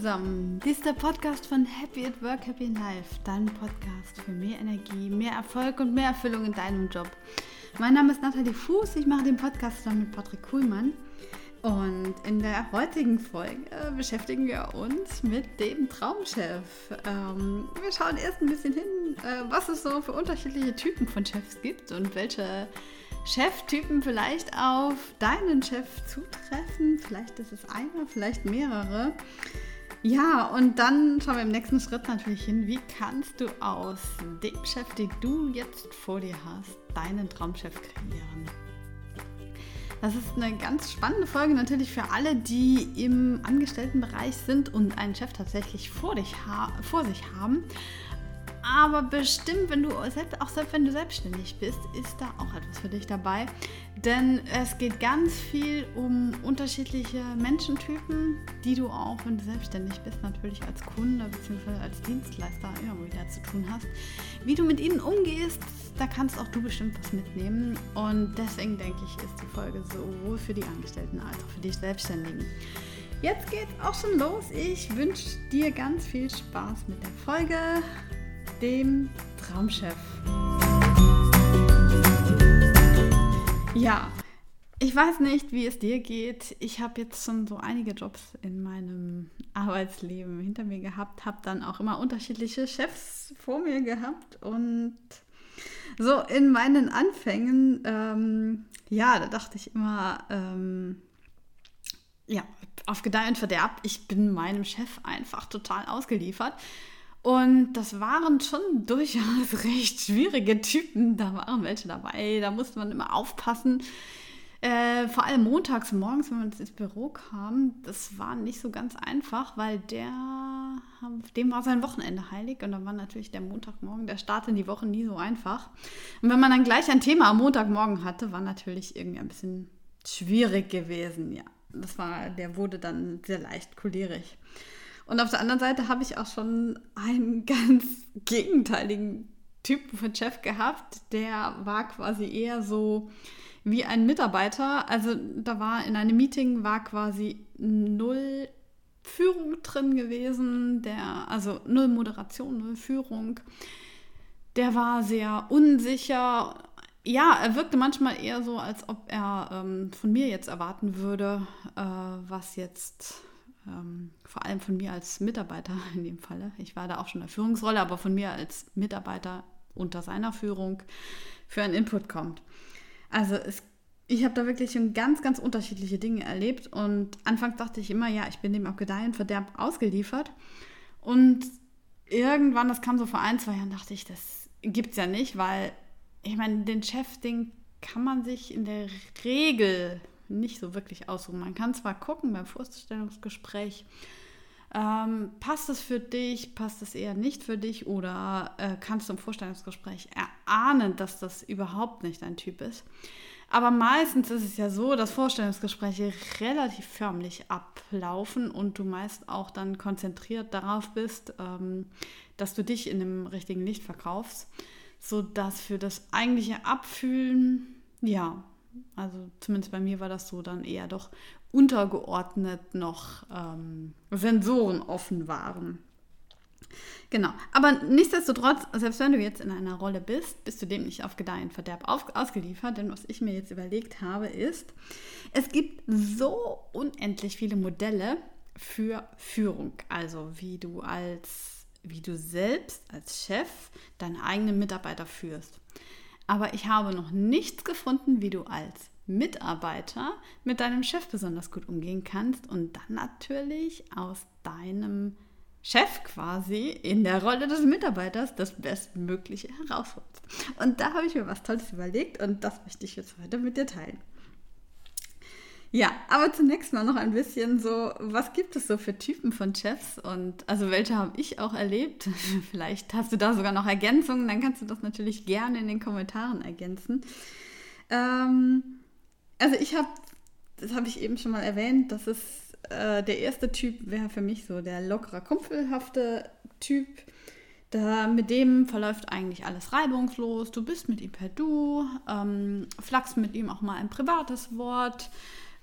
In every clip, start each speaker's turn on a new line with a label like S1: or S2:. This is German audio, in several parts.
S1: zusammen, dies ist der Podcast von Happy at Work, Happy in Life, dein Podcast für mehr Energie, mehr Erfolg und mehr Erfüllung in deinem Job. Mein Name ist Nathalie Fuß, ich mache den Podcast zusammen mit Patrick Kuhlmann und in der heutigen Folge beschäftigen wir uns mit dem Traumchef. Ähm, wir schauen erst ein bisschen hin, äh, was es so für unterschiedliche Typen von Chefs gibt und welche Cheftypen vielleicht auf deinen Chef zutreffen. Vielleicht ist es einer, vielleicht mehrere. Ja, und dann schauen wir im nächsten Schritt natürlich hin, wie kannst du aus dem Chef, den du jetzt vor dir hast, deinen Traumchef kreieren. Das ist eine ganz spannende Folge natürlich für alle, die im Angestelltenbereich sind und einen Chef tatsächlich vor, dich vor sich haben. Aber bestimmt, wenn du selbst, auch selbst wenn du selbstständig bist, ist da auch etwas für dich dabei. Denn es geht ganz viel um unterschiedliche Menschentypen, die du auch, wenn du selbstständig bist, natürlich als Kunde bzw. als Dienstleister immer wieder zu tun hast. Wie du mit ihnen umgehst, da kannst auch du bestimmt was mitnehmen. Und deswegen denke ich, ist die Folge sowohl für die Angestellten als auch für die Selbstständigen. Jetzt geht's auch schon los. Ich wünsche dir ganz viel Spaß mit der Folge dem Traumchef. Ja, ich weiß nicht, wie es dir geht. Ich habe jetzt schon so einige Jobs in meinem Arbeitsleben hinter mir gehabt, habe dann auch immer unterschiedliche Chefs vor mir gehabt und so in meinen Anfängen, ähm, ja, da dachte ich immer, ähm, ja, auf Gedeih und Verderb, ich bin meinem Chef einfach total ausgeliefert. Und das waren schon durchaus recht schwierige Typen. Da waren welche dabei, da musste man immer aufpassen. Äh, vor allem montags morgens, wenn man ins Büro kam, das war nicht so ganz einfach, weil der, dem war sein Wochenende heilig und dann war natürlich der Montagmorgen, der Start in die Woche nie so einfach. Und wenn man dann gleich ein Thema am Montagmorgen hatte, war natürlich irgendwie ein bisschen schwierig gewesen, ja. Das war, der wurde dann sehr leicht cholerisch. Und auf der anderen Seite habe ich auch schon einen ganz gegenteiligen Typen von Chef gehabt. Der war quasi eher so wie ein Mitarbeiter. Also da war in einem Meeting war quasi null Führung drin gewesen, der, also null Moderation, null Führung. Der war sehr unsicher. Ja, er wirkte manchmal eher so, als ob er ähm, von mir jetzt erwarten würde, äh, was jetzt ähm, vor allem von mir als Mitarbeiter in dem Falle, ich war da auch schon in der Führungsrolle, aber von mir als Mitarbeiter unter seiner Führung für einen Input kommt. Also es, ich habe da wirklich schon ganz, ganz unterschiedliche Dinge erlebt und anfangs dachte ich immer, ja, ich bin dem auf Gedeih und Verderb ausgeliefert und irgendwann, das kam so vor ein, zwei Jahren, dachte ich, das gibt es ja nicht, weil ich meine, den Chef, den kann man sich in der Regel nicht so wirklich aussuchen. Man kann zwar gucken beim Vorstellungsgespräch, ähm, passt es für dich, passt es eher nicht für dich oder äh, kannst du im Vorstellungsgespräch erahnen, dass das überhaupt nicht dein Typ ist. Aber meistens ist es ja so, dass Vorstellungsgespräche relativ förmlich ablaufen und du meist auch dann konzentriert darauf bist, ähm, dass du dich in dem richtigen Licht verkaufst, sodass für das eigentliche Abfühlen, ja, also zumindest bei mir war das so dann eher doch untergeordnet noch ähm, Sensoren offen waren. Genau, aber nichtsdestotrotz, selbst wenn du jetzt in einer Rolle bist, bist du dem nicht auf Gedeih und Verderb auf, ausgeliefert, denn was ich mir jetzt überlegt habe ist, es gibt so unendlich viele Modelle für Führung, also wie du als, wie du selbst als Chef deine eigenen Mitarbeiter führst. Aber ich habe noch nichts gefunden, wie du als Mitarbeiter mit deinem Chef besonders gut umgehen kannst und dann natürlich aus deinem Chef quasi in der Rolle des Mitarbeiters das Bestmögliche herausholst. Und da habe ich mir was Tolles überlegt und das möchte ich jetzt heute mit dir teilen. Ja, aber zunächst mal noch ein bisschen so, was gibt es so für Typen von Chefs und also welche habe ich auch erlebt? Vielleicht hast du da sogar noch Ergänzungen, dann kannst du das natürlich gerne in den Kommentaren ergänzen. Ähm, also ich habe, das habe ich eben schon mal erwähnt, das ist äh, der erste Typ wäre für mich so der lockere, kumpelhafte Typ. Da, mit dem verläuft eigentlich alles reibungslos. Du bist mit ihm per Du, ähm, flachst mit ihm auch mal ein privates Wort.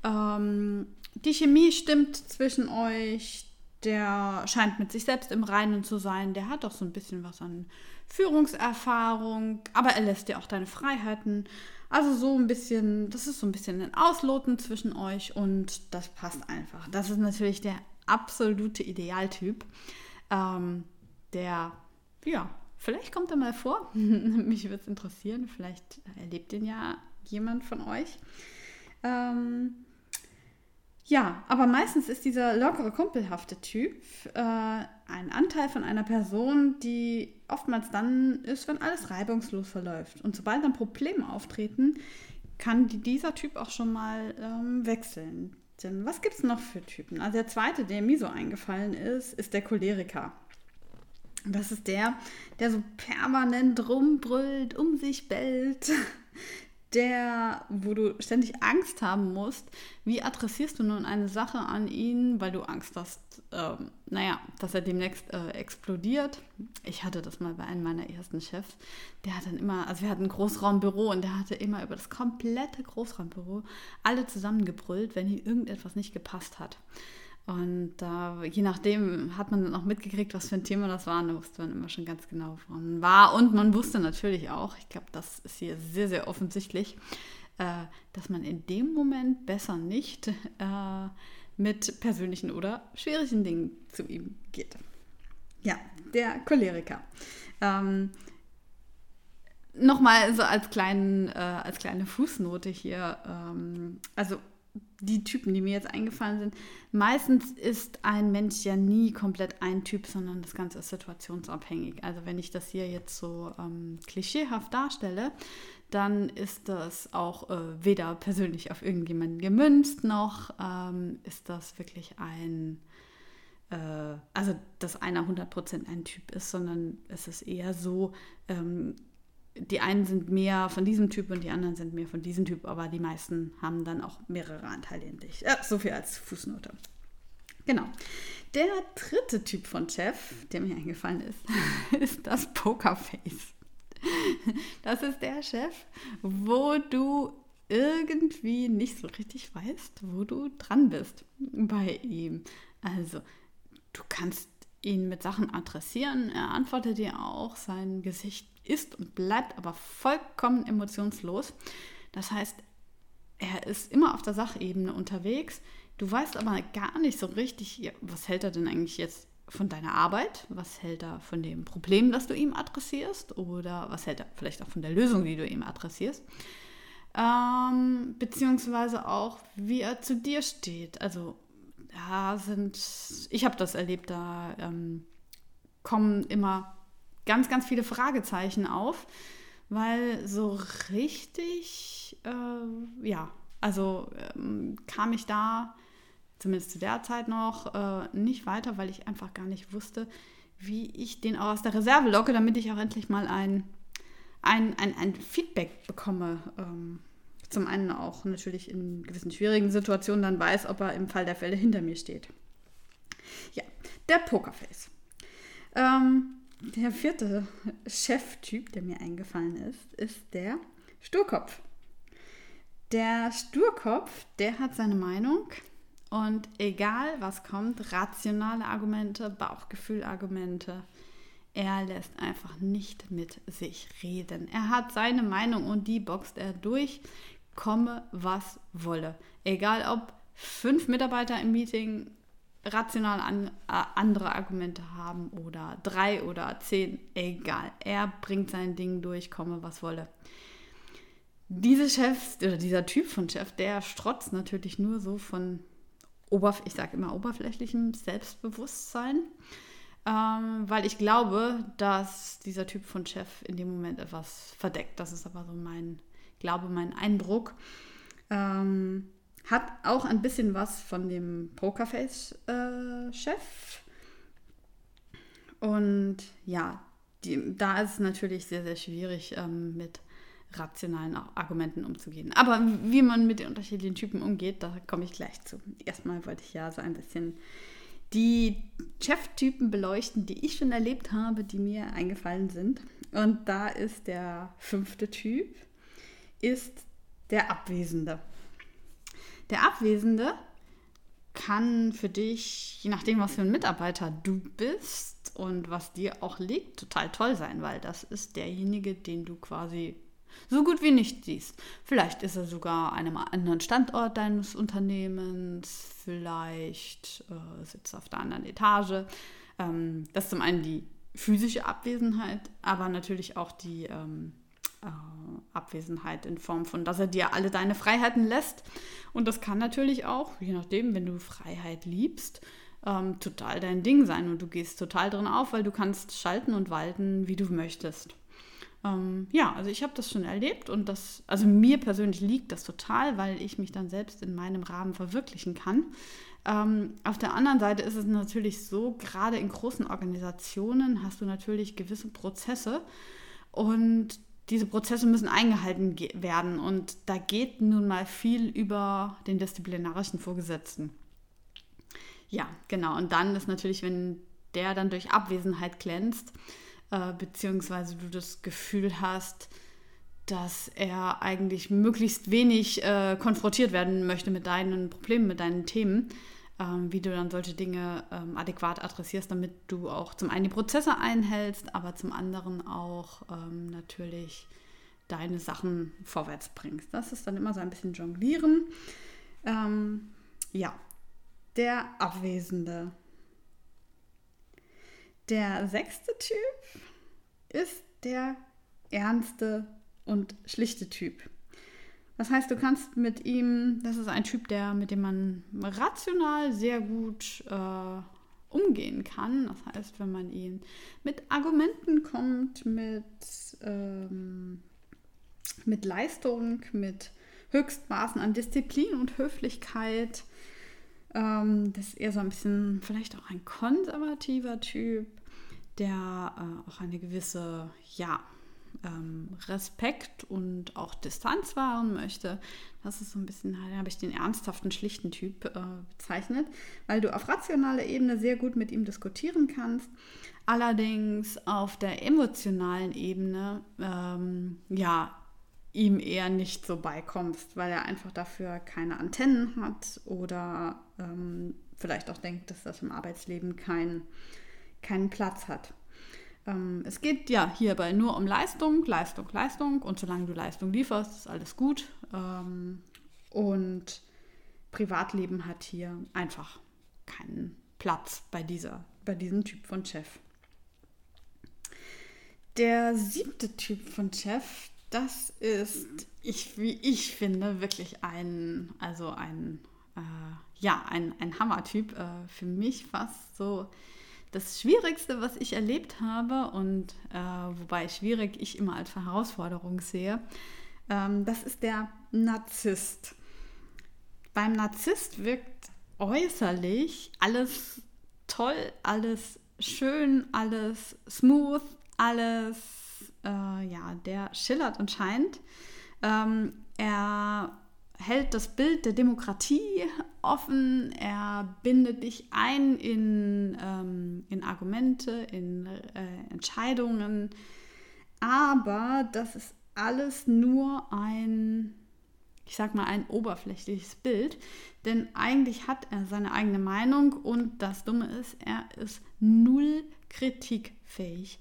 S1: Ähm, die Chemie stimmt zwischen euch. der scheint mit sich selbst im Reinen zu sein. Der hat auch so ein bisschen was an Führungserfahrung, aber er lässt dir auch deine Freiheiten. Also so ein bisschen, das ist so ein bisschen ein Ausloten zwischen euch und das passt einfach. Das ist natürlich der absolute Idealtyp, ähm, der, ja, vielleicht kommt er mal vor. Mich würde es interessieren. Vielleicht erlebt ihn ja jemand von euch. Ähm, ja, aber meistens ist dieser lockere, kumpelhafte Typ äh, ein Anteil von einer Person, die oftmals dann ist, wenn alles reibungslos verläuft. Und sobald dann Probleme auftreten, kann dieser Typ auch schon mal ähm, wechseln. Denn was gibt es noch für Typen? Also der zweite, der mir so eingefallen ist, ist der Choleriker. Das ist der, der so permanent rumbrüllt, um sich bellt, der, wo du ständig Angst haben musst, wie adressierst du nun eine Sache an ihn, weil du Angst hast, ähm, naja, dass er demnächst äh, explodiert. Ich hatte das mal bei einem meiner ersten Chefs. Der hat dann immer, also wir hatten ein Großraumbüro und der hatte immer über das komplette Großraumbüro alle zusammengebrüllt, wenn ihm irgendetwas nicht gepasst hat. Und äh, je nachdem hat man dann auch mitgekriegt, was für ein Thema das war. Da wusste man immer schon ganz genau, woran war. Und man wusste natürlich auch, ich glaube, das ist hier sehr, sehr offensichtlich, äh, dass man in dem Moment besser nicht äh, mit persönlichen oder schwierigen Dingen zu ihm geht. Ja, der Choleriker. Ähm, Nochmal so als, kleinen, äh, als kleine Fußnote hier. Ähm, also die Typen, die mir jetzt eingefallen sind, meistens ist ein Mensch ja nie komplett ein Typ, sondern das Ganze ist situationsabhängig. Also wenn ich das hier jetzt so ähm, klischeehaft darstelle, dann ist das auch äh, weder persönlich auf irgendjemanden gemünzt, noch ähm, ist das wirklich ein, äh, also dass einer 100% ein Typ ist, sondern es ist eher so, ähm, die einen sind mehr von diesem Typ und die anderen sind mehr von diesem Typ, aber die meisten haben dann auch mehrere Anteile in dich. Ja, so viel als Fußnote. Genau. Der dritte Typ von Chef, der mir eingefallen ist, ist das Pokerface. Das ist der Chef, wo du irgendwie nicht so richtig weißt, wo du dran bist bei ihm. Also, du kannst ihn mit Sachen adressieren, er antwortet dir auch, sein Gesicht ist und bleibt aber vollkommen emotionslos. Das heißt, er ist immer auf der Sachebene unterwegs. Du weißt aber gar nicht so richtig, was hält er denn eigentlich jetzt von deiner Arbeit? Was hält er von dem Problem, das du ihm adressierst? Oder was hält er vielleicht auch von der Lösung, die du ihm adressierst? Ähm, beziehungsweise auch, wie er zu dir steht. Also, da sind, ich habe das erlebt, da ähm, kommen immer ganz, ganz viele Fragezeichen auf, weil so richtig, äh, ja, also ähm, kam ich da, zumindest zu der Zeit noch, äh, nicht weiter, weil ich einfach gar nicht wusste, wie ich den auch aus der Reserve locke, damit ich auch endlich mal ein, ein, ein, ein Feedback bekomme. Ähm, zum einen auch natürlich in gewissen schwierigen Situationen dann weiß, ob er im Fall der Fälle hinter mir steht. Ja, der Pokerface. Ähm, der vierte Cheftyp, der mir eingefallen ist, ist der Sturkopf. Der Sturkopf, der hat seine Meinung und egal was kommt, rationale Argumente, Bauchgefühlargumente, er lässt einfach nicht mit sich reden. Er hat seine Meinung und die boxt er durch, komme was wolle. Egal ob fünf Mitarbeiter im Meeting rational an, äh, andere Argumente haben oder drei oder zehn, egal. Er bringt sein Ding durch, komme was wolle. Diese Chefs oder dieser Typ von Chef, der strotzt natürlich nur so von Oberf ich sage immer oberflächlichem Selbstbewusstsein, ähm, weil ich glaube, dass dieser Typ von Chef in dem Moment etwas verdeckt. Das ist aber so mein Glaube, mein Eindruck. Ähm, hat auch ein bisschen was von dem Pokerface-Chef. Und ja, die, da ist es natürlich sehr, sehr schwierig, ähm, mit rationalen Argumenten umzugehen. Aber wie man mit den unterschiedlichen Typen umgeht, da komme ich gleich zu. Erstmal wollte ich ja so ein bisschen die Cheftypen beleuchten, die ich schon erlebt habe, die mir eingefallen sind. Und da ist der fünfte Typ, ist der Abwesende. Der Abwesende kann für dich, je nachdem, was für ein Mitarbeiter du bist und was dir auch liegt, total toll sein, weil das ist derjenige, den du quasi so gut wie nicht siehst. Vielleicht ist er sogar an einem anderen Standort deines Unternehmens, vielleicht äh, sitzt er auf der anderen Etage. Ähm, das ist zum einen die physische Abwesenheit, aber natürlich auch die ähm, äh, Abwesenheit in Form von, dass er dir alle deine Freiheiten lässt. Und das kann natürlich auch, je nachdem, wenn du Freiheit liebst, ähm, total dein Ding sein und du gehst total drin auf, weil du kannst schalten und walten, wie du möchtest. Ähm, ja, also ich habe das schon erlebt und das, also mir persönlich liegt das total, weil ich mich dann selbst in meinem Rahmen verwirklichen kann. Ähm, auf der anderen Seite ist es natürlich so, gerade in großen Organisationen hast du natürlich gewisse Prozesse und diese Prozesse müssen eingehalten werden und da geht nun mal viel über den disziplinarischen Vorgesetzten. Ja, genau. Und dann ist natürlich, wenn der dann durch Abwesenheit glänzt, äh, beziehungsweise du das Gefühl hast, dass er eigentlich möglichst wenig äh, konfrontiert werden möchte mit deinen Problemen, mit deinen Themen, ähm, wie du dann solche Dinge ähm, adäquat adressierst, damit du auch zum einen die Prozesse einhältst, aber zum anderen auch ähm, natürlich deine Sachen vorwärts bringst. Das ist dann immer so ein bisschen Jonglieren. Ähm, ja, der Abwesende. Der sechste Typ ist der ernste und schlichte Typ. Das heißt, du kannst mit ihm, das ist ein Typ, der, mit dem man rational sehr gut äh, umgehen kann. Das heißt, wenn man ihn mit Argumenten kommt, mit, ähm, mit Leistung, mit Höchstmaßen an Disziplin und Höflichkeit, ähm, das ist eher so ein bisschen vielleicht auch ein konservativer Typ, der äh, auch eine gewisse, ja, ähm, Respekt und auch Distanz wahren möchte. Das ist so ein bisschen, da habe ich den ernsthaften, schlichten Typ äh, bezeichnet, weil du auf rationaler Ebene sehr gut mit ihm diskutieren kannst. Allerdings auf der emotionalen Ebene, ähm, ja, ihm eher nicht so beikommst, weil er einfach dafür keine Antennen hat oder ähm, vielleicht auch denkt, dass das im Arbeitsleben kein, keinen Platz hat. Ähm, es geht ja hierbei nur um Leistung, Leistung, Leistung und solange du Leistung lieferst, ist alles gut. Ähm, und Privatleben hat hier einfach keinen Platz bei, dieser, bei diesem Typ von Chef. Der siebte Typ von Chef, das ist, ich, wie ich finde, wirklich ein, also ein, äh, ja, ein, ein Hammertyp. Äh, für mich fast so das Schwierigste, was ich erlebt habe und äh, wobei schwierig ich immer als Herausforderung sehe, ähm, das ist der Narzisst. Beim Narzisst wirkt äußerlich alles toll, alles schön, alles smooth, alles, äh, ja, der schillert und scheint. Ähm, er hält das Bild der Demokratie offen, er bindet dich ein in, ähm, in Argumente, in äh, Entscheidungen, aber das ist alles nur ein, ich sag mal, ein oberflächliches Bild, denn eigentlich hat er seine eigene Meinung und das Dumme ist, er ist null kritikfähig,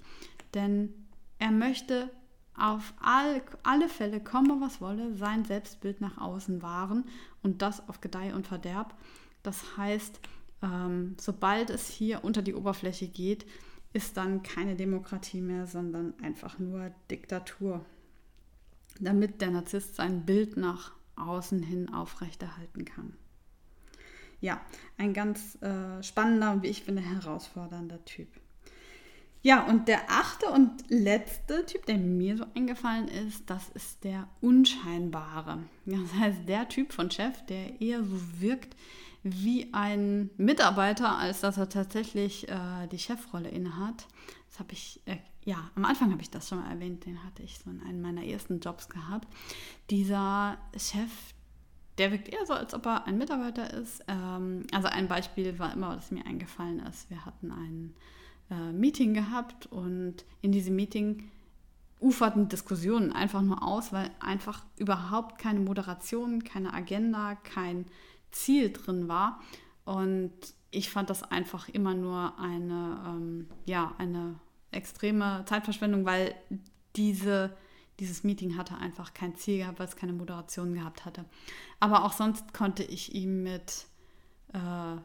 S1: denn er möchte auf all, alle Fälle, komme was wolle, sein Selbstbild nach außen wahren und das auf Gedeih und Verderb. Das heißt, ähm, sobald es hier unter die Oberfläche geht, ist dann keine Demokratie mehr, sondern einfach nur Diktatur, damit der Narzisst sein Bild nach außen hin aufrechterhalten kann. Ja, ein ganz äh, spannender und wie ich finde herausfordernder Typ. Ja, und der achte und letzte Typ, der mir so eingefallen ist, das ist der Unscheinbare. Das heißt, der Typ von Chef, der eher so wirkt wie ein Mitarbeiter, als dass er tatsächlich äh, die Chefrolle innehat. Das habe ich, äh, ja, am Anfang habe ich das schon mal erwähnt, den hatte ich so in einem meiner ersten Jobs gehabt. Dieser Chef, der wirkt eher so, als ob er ein Mitarbeiter ist. Ähm, also ein Beispiel war immer, was mir eingefallen ist. Wir hatten einen äh, Meeting gehabt und in diesem Meeting uferten Diskussionen einfach nur aus, weil einfach überhaupt keine Moderation, keine Agenda, kein Ziel drin war. Und ich fand das einfach immer nur eine, ähm, ja, eine extreme Zeitverschwendung, weil diese, dieses Meeting hatte einfach kein Ziel gehabt, weil es keine Moderation gehabt hatte. Aber auch sonst konnte ich ihm mit äh,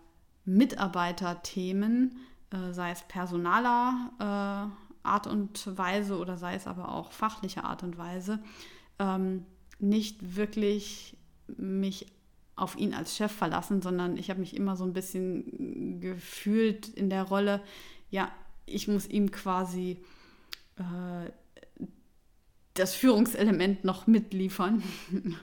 S1: Mitarbeiterthemen, äh, sei es personaler äh, Art und Weise oder sei es aber auch fachlicher Art und Weise, ähm, nicht wirklich mich auf ihn als Chef verlassen, sondern ich habe mich immer so ein bisschen gefühlt in der Rolle, ja, ich muss ihm quasi äh, das Führungselement noch mitliefern.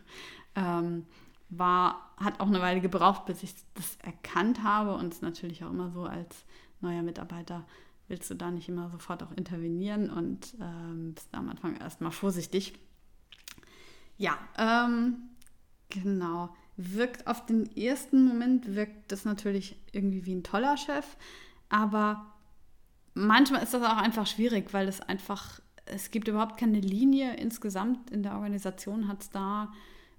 S1: ähm, war, hat auch eine Weile gebraucht, bis ich das erkannt habe und es natürlich auch immer so als neuer Mitarbeiter willst du da nicht immer sofort auch intervenieren und ähm, bist am Anfang erstmal vorsichtig. Ja, ähm, genau. Wirkt auf den ersten Moment, wirkt das natürlich irgendwie wie ein toller Chef, aber manchmal ist das auch einfach schwierig, weil es einfach, es gibt überhaupt keine Linie insgesamt in der Organisation, hat es da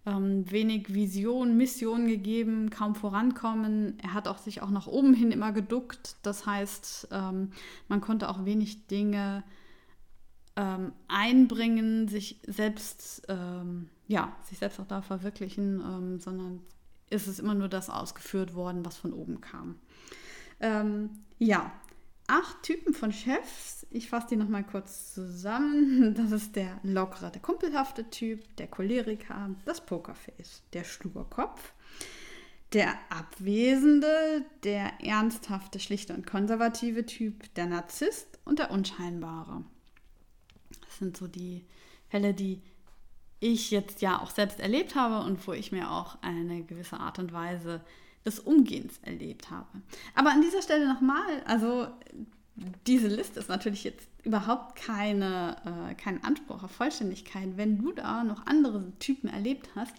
S1: ähm, wenig Vision, Mission gegeben, kaum vorankommen. Er hat auch sich auch nach oben hin immer geduckt. Das heißt, ähm, man konnte auch wenig Dinge ähm, einbringen, sich selbst, ähm, ja, sich selbst auch da verwirklichen, ähm, sondern ist es immer nur das ausgeführt worden, was von oben kam. Ähm, ja, acht Typen von Chefs. Ich fasse die nochmal kurz zusammen. Das ist der lockere, der kumpelhafte Typ, der Choleriker, das Pokerface, der Sturkopf, der abwesende, der ernsthafte, schlichte und konservative Typ, der Narzisst und der unscheinbare. Das sind so die Fälle, die ich jetzt ja auch selbst erlebt habe und wo ich mir auch eine gewisse Art und Weise des Umgehens erlebt habe. Aber an dieser Stelle nochmal, also diese Liste ist natürlich jetzt überhaupt keine, äh, kein Anspruch auf Vollständigkeit. Wenn du da noch andere Typen erlebt hast,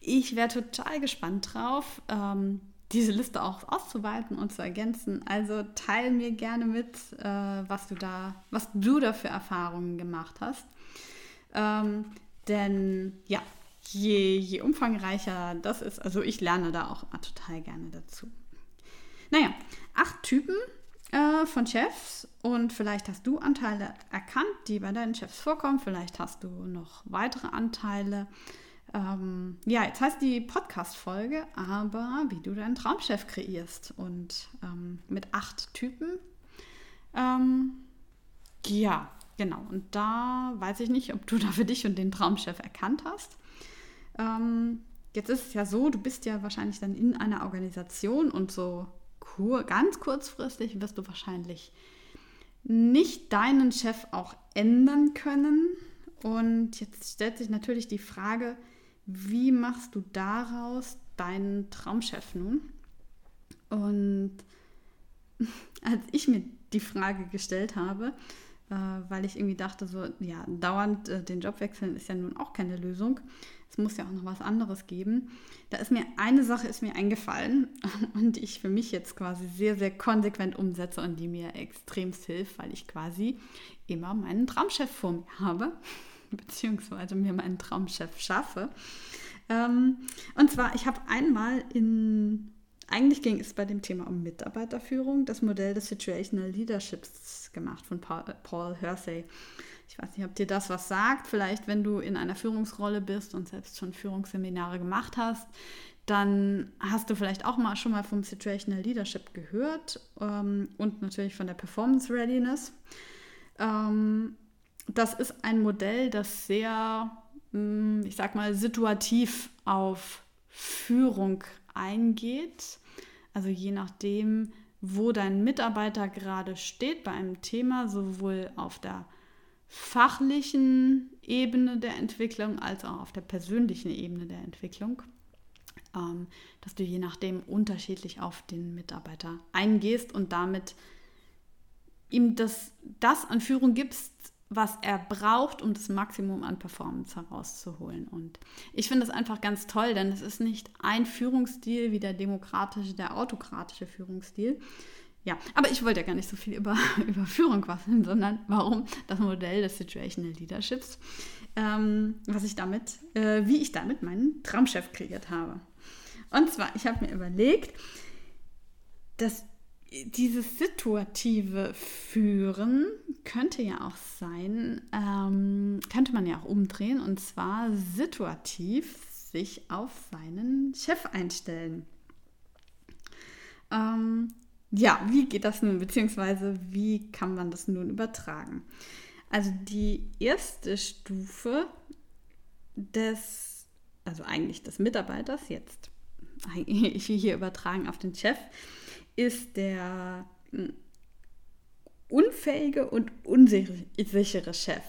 S1: ich wäre total gespannt drauf, ähm, diese Liste auch auszuweiten und zu ergänzen. Also teile mir gerne mit, äh, was du da, was du da für Erfahrungen gemacht hast. Ähm, denn ja, je, je umfangreicher das ist, also ich lerne da auch immer total gerne dazu. Naja, acht Typen äh, von Chefs und vielleicht hast du Anteile erkannt, die bei deinen Chefs vorkommen. Vielleicht hast du noch weitere Anteile. Ähm, ja, jetzt heißt die Podcast-Folge aber, wie du deinen Traumchef kreierst und ähm, mit acht Typen. Ähm, ja, genau. Und da weiß ich nicht, ob du da für dich und den Traumchef erkannt hast. Ähm, jetzt ist es ja so, du bist ja wahrscheinlich dann in einer Organisation und so kur ganz kurzfristig wirst du wahrscheinlich nicht deinen Chef auch ändern können. Und jetzt stellt sich natürlich die Frage, wie machst du daraus deinen Traumchef nun? Und als ich mir die Frage gestellt habe, äh, weil ich irgendwie dachte, so, ja, dauernd äh, den Job wechseln ist ja nun auch keine Lösung. Es muss ja auch noch was anderes geben. Da ist mir eine Sache ist mir eingefallen und die ich für mich jetzt quasi sehr, sehr konsequent umsetze und die mir extrem hilft, weil ich quasi immer meinen Traumchef vor mir habe, beziehungsweise mir meinen Traumchef schaffe. Ähm, und zwar, ich habe einmal in eigentlich ging es bei dem Thema um Mitarbeiterführung, das Modell des Situational Leaderships gemacht von Paul Hersey. Ich weiß nicht, ob dir das was sagt. Vielleicht, wenn du in einer Führungsrolle bist und selbst schon Führungsseminare gemacht hast, dann hast du vielleicht auch mal schon mal vom Situational Leadership gehört ähm, und natürlich von der Performance Readiness. Ähm, das ist ein Modell, das sehr, hm, ich sag mal, situativ auf Führung eingeht. Also je nachdem, wo dein Mitarbeiter gerade steht bei einem Thema, sowohl auf der fachlichen Ebene der Entwicklung als auch auf der persönlichen Ebene der Entwicklung, ähm, dass du je nachdem unterschiedlich auf den Mitarbeiter eingehst und damit ihm das, das an Führung gibst, was er braucht, um das Maximum an Performance herauszuholen. Und ich finde das einfach ganz toll, denn es ist nicht ein Führungsstil wie der demokratische, der autokratische Führungsstil, ja, aber ich wollte ja gar nicht so viel über, über Führung quasseln, sondern warum das Modell des Situational Leaderships, ähm, was ich damit, äh, wie ich damit meinen Traumchef kreiert habe. Und zwar, ich habe mir überlegt, das, dieses situative Führen könnte ja auch sein, ähm, könnte man ja auch umdrehen und zwar situativ sich auf seinen Chef einstellen. Ähm, ja, wie geht das nun, beziehungsweise wie kann man das nun übertragen? Also die erste Stufe des, also eigentlich des Mitarbeiters jetzt, ich hier übertragen auf den Chef, ist der hm, unfähige und unsichere Chef.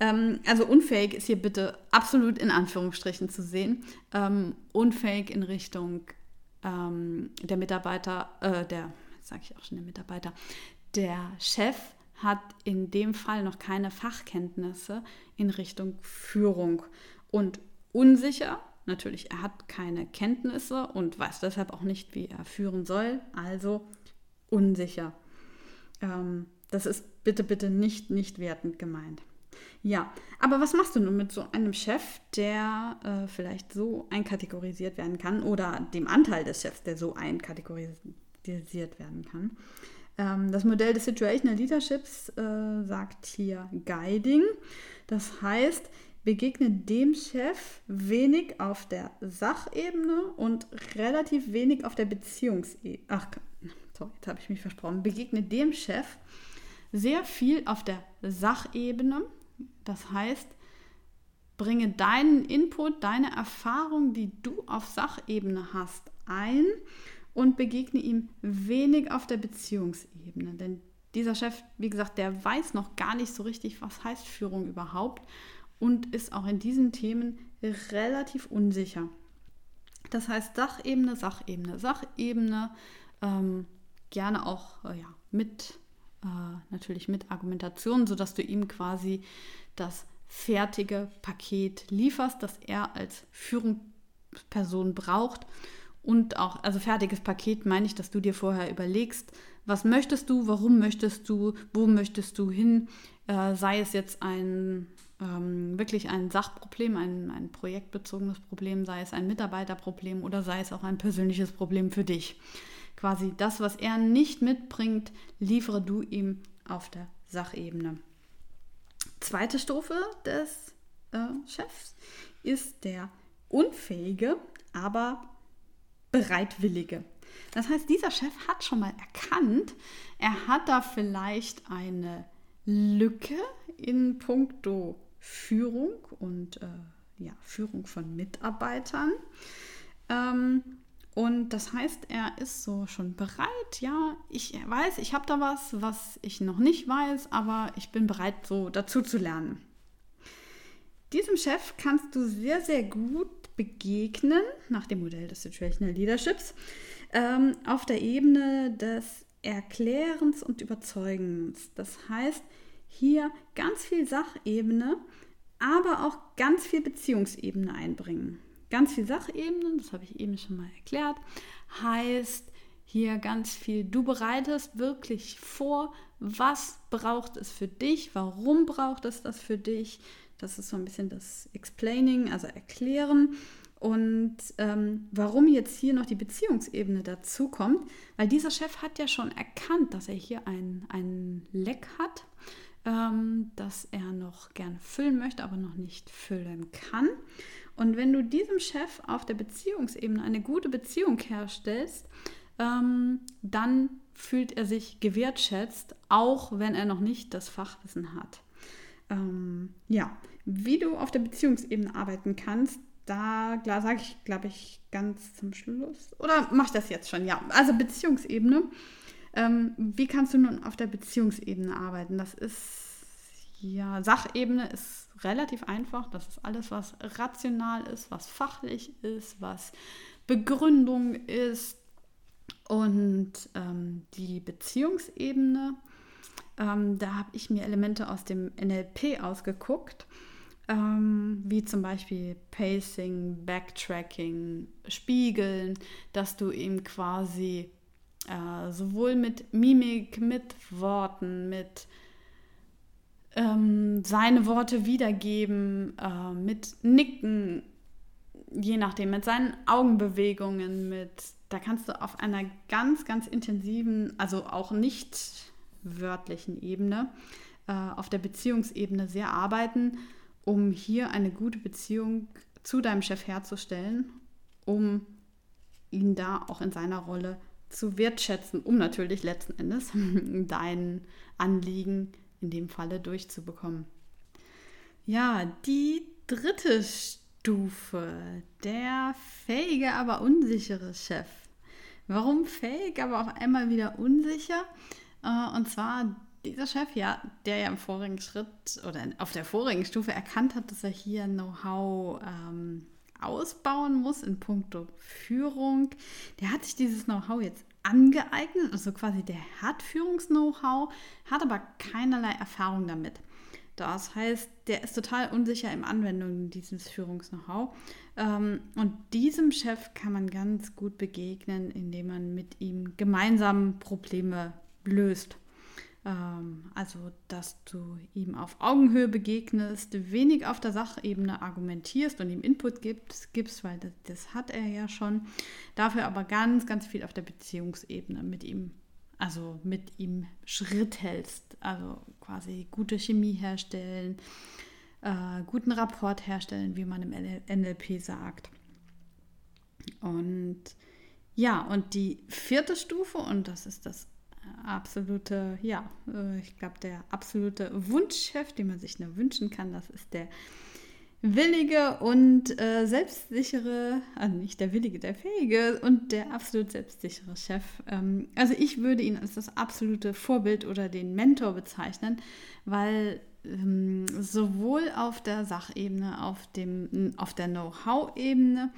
S1: Ähm, also unfähig ist hier bitte absolut in Anführungsstrichen zu sehen. Ähm, unfähig in Richtung ähm, der Mitarbeiter, äh, der, sage ich auch schon der Mitarbeiter, der Chef hat in dem Fall noch keine Fachkenntnisse in Richtung Führung und unsicher. Natürlich, er hat keine Kenntnisse und weiß deshalb auch nicht, wie er führen soll, also unsicher. Ähm, das ist bitte, bitte nicht, nicht wertend gemeint. Ja, aber was machst du nun mit so einem Chef, der äh, vielleicht so einkategorisiert werden kann oder dem Anteil des Chefs, der so einkategorisiert werden kann? Ähm, das Modell des Situational Leaderships äh, sagt hier Guiding. Das heißt, begegne dem Chef wenig auf der Sachebene und relativ wenig auf der Beziehungsebene. Ach, sorry, jetzt habe ich mich versprochen. Begegne dem Chef sehr viel auf der Sachebene das heißt, bringe deinen Input, deine Erfahrung, die du auf Sachebene hast, ein und begegne ihm wenig auf der Beziehungsebene. Denn dieser Chef, wie gesagt, der weiß noch gar nicht so richtig, was heißt Führung überhaupt und ist auch in diesen Themen relativ unsicher. Das heißt Sachebene, Sachebene, Sachebene, ähm, gerne auch äh, ja, mit äh, natürlich mit Argumentation, sodass du ihm quasi das fertige Paket lieferst, das er als Führungsperson braucht. Und auch, also fertiges Paket meine ich, dass du dir vorher überlegst, was möchtest du, warum möchtest du, wo möchtest du hin, äh, sei es jetzt ein ähm, wirklich ein Sachproblem, ein, ein projektbezogenes Problem, sei es ein Mitarbeiterproblem oder sei es auch ein persönliches Problem für dich. Quasi das, was er nicht mitbringt, liefere du ihm auf der Sachebene zweite Stufe des äh, Chefs ist der unfähige, aber bereitwillige. Das heißt, dieser Chef hat schon mal erkannt, er hat da vielleicht eine Lücke in puncto Führung und äh, ja, Führung von Mitarbeitern. Ähm, und das heißt, er ist so schon bereit, ja, ich weiß, ich habe da was, was ich noch nicht weiß, aber ich bin bereit, so dazu zu lernen. Diesem Chef kannst du sehr, sehr gut begegnen, nach dem Modell des Situational Leaderships, ähm, auf der Ebene des Erklärens und Überzeugens. Das heißt, hier ganz viel Sachebene, aber auch ganz viel Beziehungsebene einbringen. Ganz viel Sachebenen, das habe ich eben schon mal erklärt, heißt hier ganz viel, du bereitest wirklich vor, was braucht es für dich, warum braucht es das für dich. Das ist so ein bisschen das Explaining, also erklären. Und ähm, warum jetzt hier noch die Beziehungsebene dazu kommt, weil dieser Chef hat ja schon erkannt, dass er hier ein, Leck hat, ähm, das er noch gerne füllen möchte, aber noch nicht füllen kann. Und wenn du diesem Chef auf der Beziehungsebene eine gute Beziehung herstellst, ähm, dann fühlt er sich gewertschätzt, auch wenn er noch nicht das Fachwissen hat. Ähm, ja, wie du auf der Beziehungsebene arbeiten kannst, da sage ich, glaube ich, ganz zum Schluss. Oder mach ich das jetzt schon? Ja, also Beziehungsebene. Ähm, wie kannst du nun auf der Beziehungsebene arbeiten? Das ist ja, Sachebene ist relativ einfach. Das ist alles, was rational ist, was fachlich ist, was Begründung ist. Und ähm, die Beziehungsebene, ähm, da habe ich mir Elemente aus dem NLP ausgeguckt, ähm, wie zum Beispiel Pacing, Backtracking, Spiegeln, dass du ihm quasi äh, sowohl mit Mimik, mit Worten, mit ähm, seine Worte wiedergeben, äh, mit Nicken, je nachdem, mit seinen Augenbewegungen, mit, da kannst du auf einer ganz, ganz intensiven, also auch nicht wörtlichen Ebene, äh, auf der Beziehungsebene sehr arbeiten, um hier eine gute Beziehung zu deinem Chef herzustellen, um ihn da auch in seiner Rolle zu wertschätzen, um natürlich letzten Endes dein Anliegen in dem Falle durchzubekommen. Ja, die dritte Stufe, der fähige, aber unsichere Chef. Warum fähig, aber auf einmal wieder unsicher? Äh, und zwar dieser Chef, ja, der ja im vorigen Schritt oder auf der vorigen Stufe erkannt hat, dass er hier Know-how ähm, ausbauen muss in puncto Führung, der hat sich dieses Know-how jetzt angeeignet, also quasi der hat Führungs-Know-how, hat aber keinerlei Erfahrung damit. Das heißt, der ist total unsicher im Anwendung dieses Führungs-Know-how. Ähm, und diesem Chef kann man ganz gut begegnen, indem man mit ihm gemeinsam Probleme löst. Ähm, also, dass du ihm auf Augenhöhe begegnest, wenig auf der Sachebene argumentierst und ihm Input gibst, gibst weil das, das hat er ja schon. Dafür aber ganz, ganz viel auf der Beziehungsebene mit ihm, also mit ihm Schritt hältst. Also quasi gute Chemie herstellen, äh, guten Rapport herstellen, wie man im NLP sagt. Und ja, und die vierte Stufe, und das ist das absolute, ja, äh, ich glaube, der absolute Wunschchef, den man sich nur wünschen kann, das ist der willige und äh, selbstsichere, also nicht der willige, der fähige und der absolut selbstsichere Chef. Ähm, also ich würde ihn als das absolute Vorbild oder den Mentor bezeichnen, weil ähm, sowohl auf der Sachebene, auf, dem, auf der Know-how-Ebene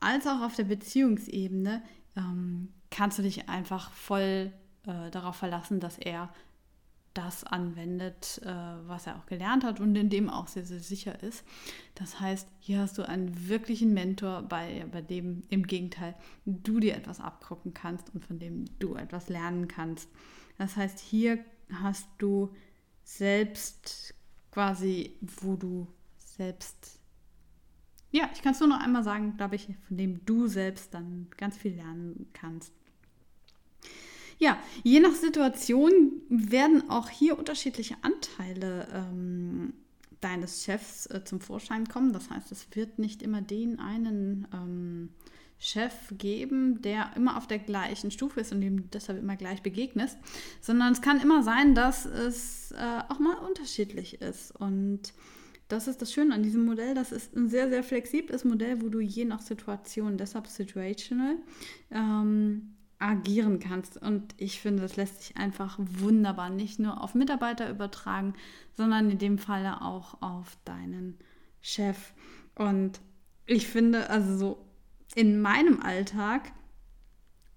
S1: als auch auf der Beziehungsebene ähm, kannst du dich einfach voll äh, darauf verlassen, dass er das anwendet, äh, was er auch gelernt hat und in dem auch sehr, sehr sicher ist. Das heißt, hier hast du einen wirklichen Mentor, bei, bei dem im Gegenteil du dir etwas abgucken kannst und von dem du etwas lernen kannst. Das heißt, hier hast du selbst quasi, wo du selbst, ja, ich kann es nur noch einmal sagen, glaube ich, von dem du selbst dann ganz viel lernen kannst. Ja, je nach Situation werden auch hier unterschiedliche Anteile ähm, deines Chefs äh, zum Vorschein kommen. Das heißt, es wird nicht immer den einen ähm, Chef geben, der immer auf der gleichen Stufe ist und dem deshalb immer gleich begegnest, sondern es kann immer sein, dass es äh, auch mal unterschiedlich ist. Und das ist das Schöne an diesem Modell. Das ist ein sehr, sehr flexibles Modell, wo du je nach Situation, deshalb situational, ähm, agieren kannst. Und ich finde, das lässt sich einfach wunderbar nicht nur auf Mitarbeiter übertragen, sondern in dem Falle auch auf deinen Chef. Und ich finde, also so in meinem Alltag,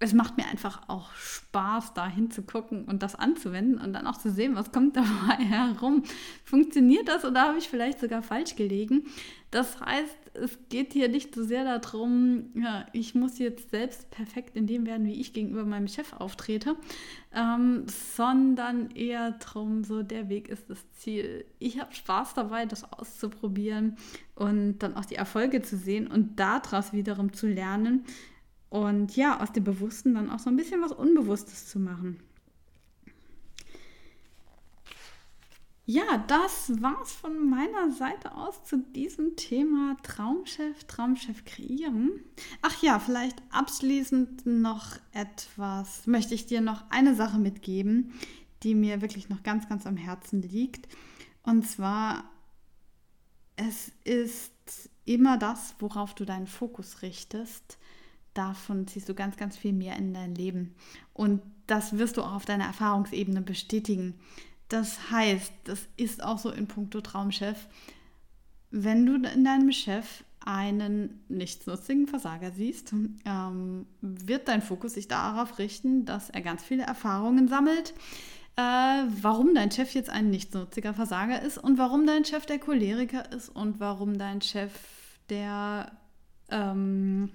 S1: es macht mir einfach auch Spaß, da hinzugucken und das anzuwenden und dann auch zu sehen, was kommt dabei herum. Funktioniert das oder habe ich vielleicht sogar falsch gelegen? Das heißt, es geht hier nicht so sehr darum, ja, ich muss jetzt selbst perfekt in dem werden, wie ich gegenüber meinem Chef auftrete, ähm, sondern eher darum, so der Weg ist das Ziel. Ich habe Spaß dabei, das auszuprobieren und dann auch die Erfolge zu sehen und daraus wiederum zu lernen und ja, aus dem Bewussten dann auch so ein bisschen was Unbewusstes zu machen. Ja, das war's von meiner Seite aus zu diesem Thema Traumchef, Traumchef kreieren. Ach ja, vielleicht abschließend noch etwas, möchte ich dir noch eine Sache mitgeben, die mir wirklich noch ganz, ganz am Herzen liegt. Und zwar, es ist immer das, worauf du deinen Fokus richtest. Davon ziehst du ganz, ganz viel mehr in dein Leben. Und das wirst du auch auf deiner Erfahrungsebene bestätigen. Das heißt, das ist auch so in puncto Traumchef, wenn du in deinem Chef einen nichtsnutzigen Versager siehst, ähm, wird dein Fokus sich darauf richten, dass er ganz viele Erfahrungen sammelt, äh, warum dein Chef jetzt ein nichtsnutziger Versager ist und warum dein Chef der Choleriker ist und warum dein Chef der ähm,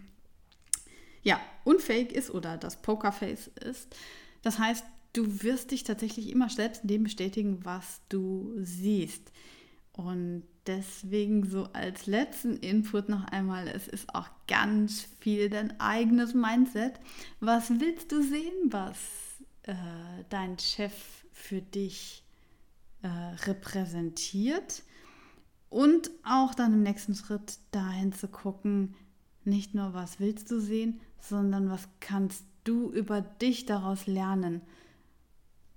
S1: ja, unfähig ist oder das Pokerface ist. Das heißt, du wirst dich tatsächlich immer selbst in dem bestätigen, was du siehst. Und deswegen so als letzten Input noch einmal, es ist auch ganz viel dein eigenes Mindset. Was willst du sehen, was äh, dein Chef für dich äh, repräsentiert? Und auch dann im nächsten Schritt dahin zu gucken, nicht nur was willst du sehen, sondern was kannst du über dich daraus lernen.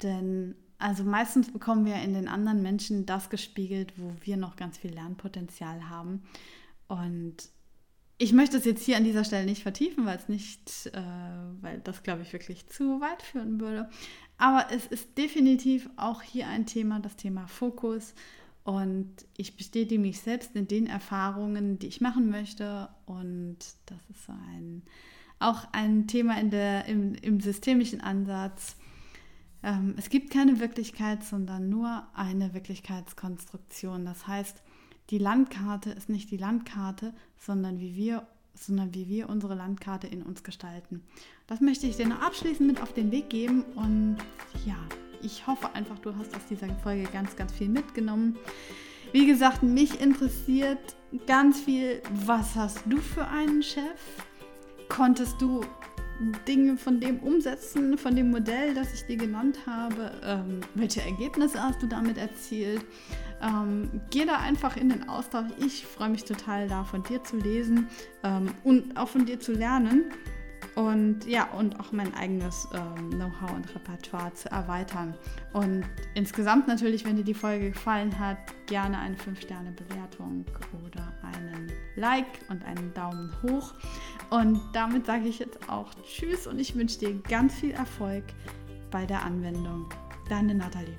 S1: Denn also meistens bekommen wir in den anderen Menschen das gespiegelt, wo wir noch ganz viel Lernpotenzial haben. Und ich möchte es jetzt hier an dieser Stelle nicht vertiefen, weil es nicht, äh, weil das glaube ich wirklich zu weit führen würde. Aber es ist definitiv auch hier ein Thema, das Thema Fokus. Und ich bestätige mich selbst in den Erfahrungen, die ich machen möchte. Und das ist so ein, auch ein Thema in der, im, im systemischen Ansatz ähm, es gibt keine Wirklichkeit, sondern nur eine Wirklichkeitskonstruktion. Das heißt, die Landkarte ist nicht die Landkarte, sondern wie wir, sondern wie wir unsere Landkarte in uns gestalten. Das möchte ich dir noch abschließend mit auf den Weg geben und ja, ich hoffe einfach, du hast aus dieser Folge ganz, ganz viel mitgenommen. Wie gesagt, mich interessiert ganz viel, was hast du für einen Chef? Konntest du Dinge von dem umsetzen, von dem Modell, das ich dir genannt habe? Ähm, welche Ergebnisse hast du damit erzielt? Ähm, geh da einfach in den Austausch. Ich freue mich total da, von dir zu lesen ähm, und auch von dir zu lernen. Und ja, und auch mein eigenes ähm, Know-how und Repertoire zu erweitern. Und insgesamt natürlich, wenn dir die Folge gefallen hat, gerne eine 5-Sterne-Bewertung oder einen Like und einen Daumen hoch. Und damit sage ich jetzt auch Tschüss und ich wünsche dir ganz viel Erfolg bei der Anwendung. Deine Nathalie.